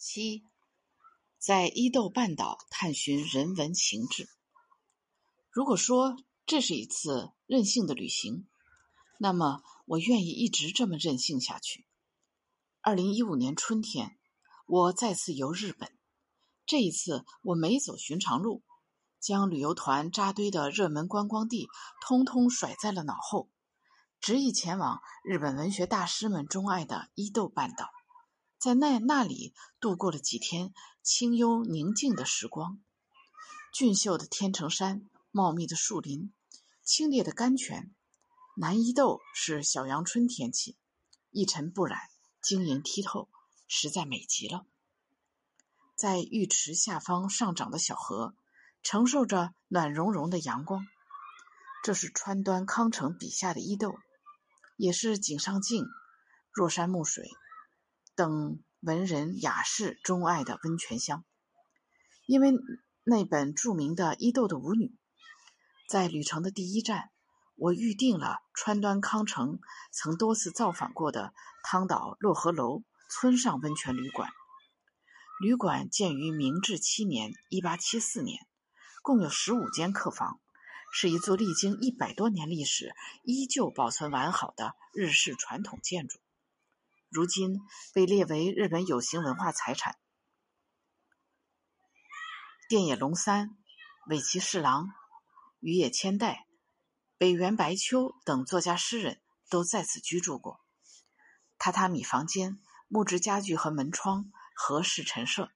七，在伊豆半岛探寻人文情致。如果说这是一次任性的旅行，那么我愿意一直这么任性下去。二零一五年春天，我再次游日本，这一次我没走寻常路，将旅游团扎堆的热门观光地通通甩在了脑后，执意前往日本文学大师们钟爱的伊豆半岛。在那那里度过了几天清幽宁静的时光，俊秀的天成山，茂密的树林，清冽的甘泉。南伊豆是小阳春天气，一尘不染，晶莹剔透，实在美极了。在浴池下方上涨的小河，承受着暖融融的阳光。这是川端康成笔下的伊豆，也是井上靖、若山暮水。等文人雅士钟爱的温泉乡，因为那本著名的《伊豆的舞女》，在旅程的第一站，我预定了川端康成曾多次造访过的汤岛洛河楼村上温泉旅馆。旅馆建于明治七年（一八七四年），共有十五间客房，是一座历经一百多年历史、依旧保存完好的日式传统建筑。如今被列为日本有形文化财产。电野龙三、尾崎侍郎、羽野千代、北原白秋等作家诗人都在此居住过。榻榻米房间、木质家具和门窗和式陈设，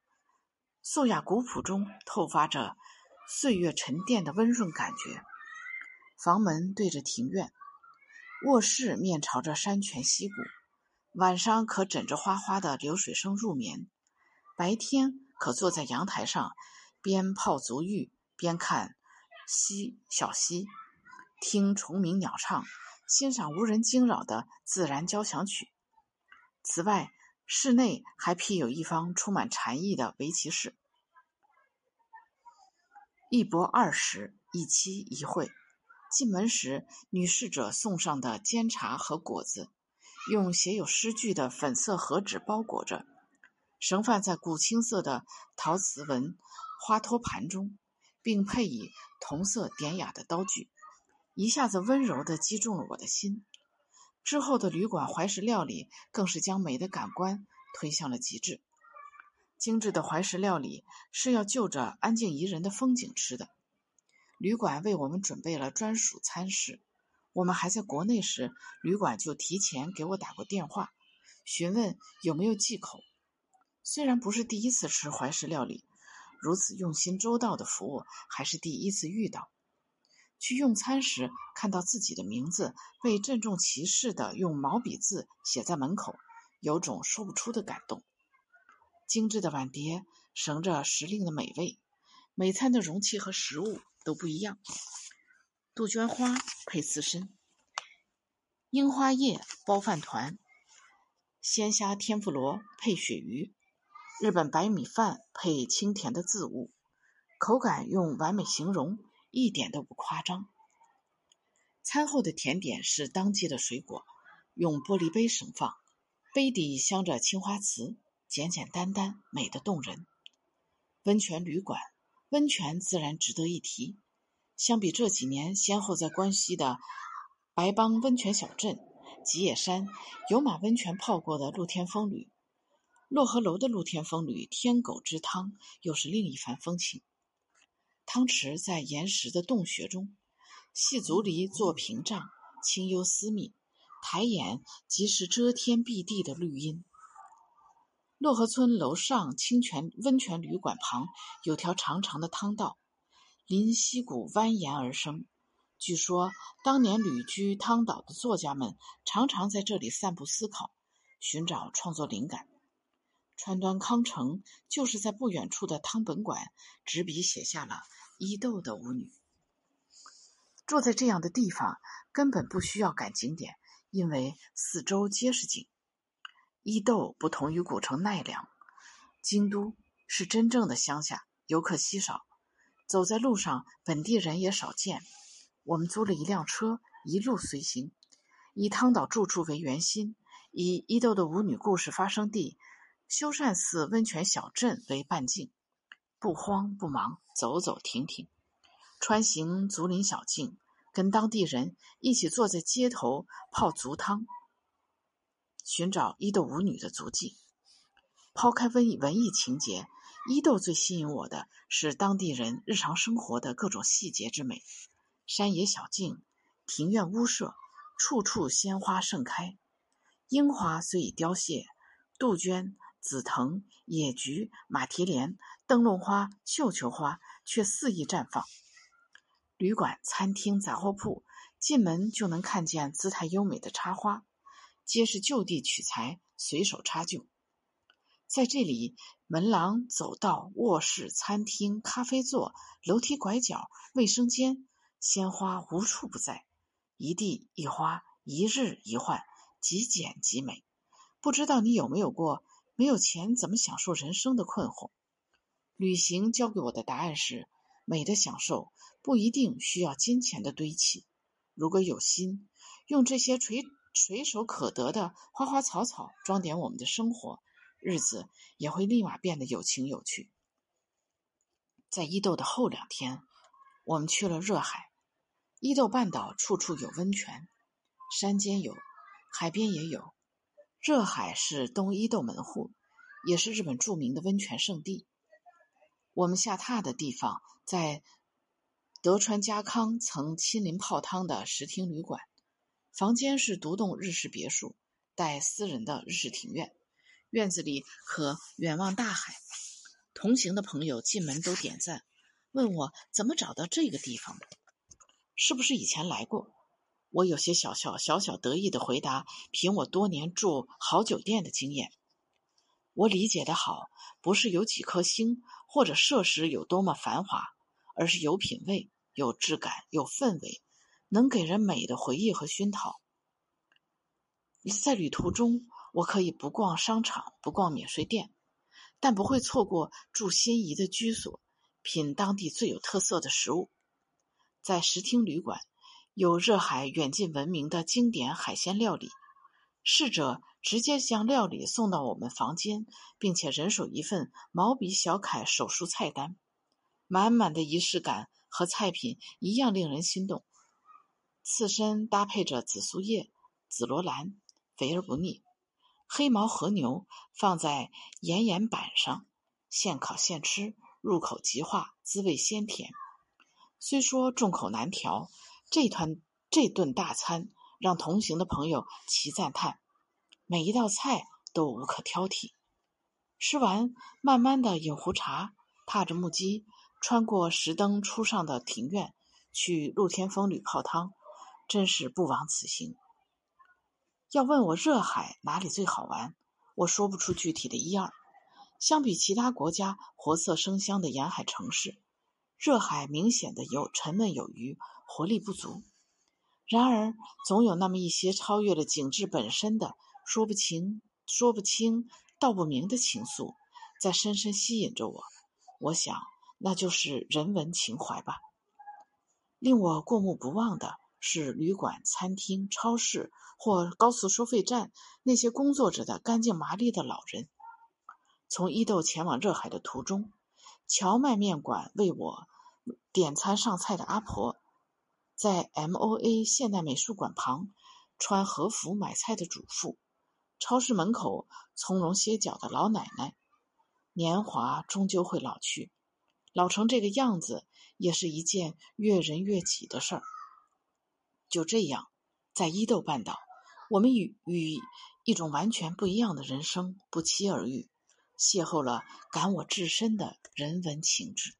素雅古朴中透发着岁月沉淀的温润感觉。房门对着庭院，卧室面朝着山泉溪谷。晚上可枕着哗哗的流水声入眠，白天可坐在阳台上，边泡足浴边看溪小溪，听虫鸣鸟唱，欣赏无人惊扰的自然交响曲。此外，室内还辟有一方充满禅意的围棋室，一博二十，一期一会。进门时，女侍者送上的煎茶和果子。用写有诗句的粉色和纸包裹着，盛放在古青色的陶瓷纹花托盘中，并配以同色典雅的刀具，一下子温柔地击中了我的心。之后的旅馆怀石料理更是将美的感官推向了极致。精致的怀石料理是要就着安静宜人的风景吃的。旅馆为我们准备了专属餐食。我们还在国内时，旅馆就提前给我打过电话，询问有没有忌口。虽然不是第一次吃怀石料理，如此用心周到的服务还是第一次遇到。去用餐时，看到自己的名字被郑重其事的用毛笔字写在门口，有种说不出的感动。精致的碗碟，盛着时令的美味，每餐的容器和食物都不一样。杜鹃花配刺身，樱花叶包饭团，鲜虾天妇罗配鳕鱼，日本白米饭配清甜的渍物，口感用完美形容，一点都不夸张。餐后的甜点是当季的水果，用玻璃杯盛放，杯底镶着青花瓷，简简单单，美得动人。温泉旅馆，温泉自然值得一提。相比这几年先后在关西的白邦温泉小镇、吉野山有马温泉泡过的露天风吕，洛河楼的露天风吕天狗之汤又是另一番风情。汤池在岩石的洞穴中，细竹篱做屏障，清幽私密，抬眼即是遮天蔽地的绿荫。洛河村楼上清泉温泉旅馆旁有条长长的汤道。临溪谷蜿蜒而生，据说当年旅居汤岛的作家们常常在这里散步思考，寻找创作灵感。川端康成就是在不远处的汤本馆执笔写下了《伊豆的舞女》。住在这样的地方，根本不需要赶景点，因为四周皆是景。伊豆不同于古城奈良、京都，是真正的乡下，游客稀少。走在路上，本地人也少见。我们租了一辆车，一路随行，以汤岛住处为圆心，以伊豆的舞女故事发生地修善寺温泉小镇为半径，不慌不忙，走走停停，穿行竹林小径，跟当地人一起坐在街头泡足汤，寻找伊豆舞女的足迹。抛开文艺文艺情节，伊豆最吸引我的是当地人日常生活的各种细节之美。山野小径、庭院屋舍，处处鲜花盛开。樱花虽已凋谢，杜鹃、紫藤、野菊、马蹄莲、灯笼花、绣球花却肆意绽放。旅馆、餐厅、杂货铺，进门就能看见姿态优美的插花，皆是就地取材，随手插就。在这里，门廊、走道、卧室、餐厅、咖啡座、楼梯拐角、卫生间，鲜花无处不在，一地一花，一日一换，极简极美。不知道你有没有过没有钱怎么享受人生的困惑？旅行教给我的答案是：美的享受不一定需要金钱的堆砌，如果有心，用这些垂垂手可得的花花草草装点我们的生活。日子也会立马变得有情有趣。在伊豆的后两天，我们去了热海。伊豆半岛处处有温泉，山间有，海边也有。热海是东伊豆门户，也是日本著名的温泉胜地。我们下榻的地方在德川家康曾亲临泡汤的石厅旅馆，房间是独栋日式别墅，带私人的日式庭院。院子里可远望大海，同行的朋友进门都点赞，问我怎么找到这个地方的，是不是以前来过？我有些小小小小得意的回答：凭我多年住好酒店的经验，我理解的好，不是有几颗星或者设施有多么繁华，而是有品位、有质感、有氛围，能给人美的回忆和熏陶。在旅途中。我可以不逛商场，不逛免税店，但不会错过住心仪的居所，品当地最有特色的食物。在石厅旅馆，有热海远近闻名的经典海鲜料理，侍者直接将料理送到我们房间，并且人手一份毛笔小楷手书菜单，满满的仪式感和菜品一样令人心动。刺身搭配着紫苏叶、紫罗兰，肥而不腻。黑毛和牛放在岩岩板上，现烤现吃，入口即化，滋味鲜甜。虽说众口难调，这团这顿大餐让同行的朋友齐赞叹，每一道菜都无可挑剔。吃完，慢慢的饮壶茶，踏着木屐，穿过石灯初上的庭院，去露天风吕泡汤，真是不枉此行。要问我热海哪里最好玩，我说不出具体的一二。相比其他国家活色生香的沿海城市，热海明显的有沉闷有余，活力不足。然而，总有那么一些超越了景致本身的说不清、说不清、道不明的情愫，在深深吸引着我。我想，那就是人文情怀吧。令我过目不忘的。是旅馆、餐厅、超市或高速收费站那些工作着的干净麻利的老人。从伊豆前往热海的途中，荞麦面馆为我点餐上菜的阿婆，在 M O A 现代美术馆旁穿和服买菜的主妇，超市门口从容歇脚的老奶奶。年华终究会老去，老成这个样子也是一件越人越己的事儿。就这样，在伊豆半岛，我们与与一种完全不一样的人生不期而遇，邂逅了感我至深的人文情致。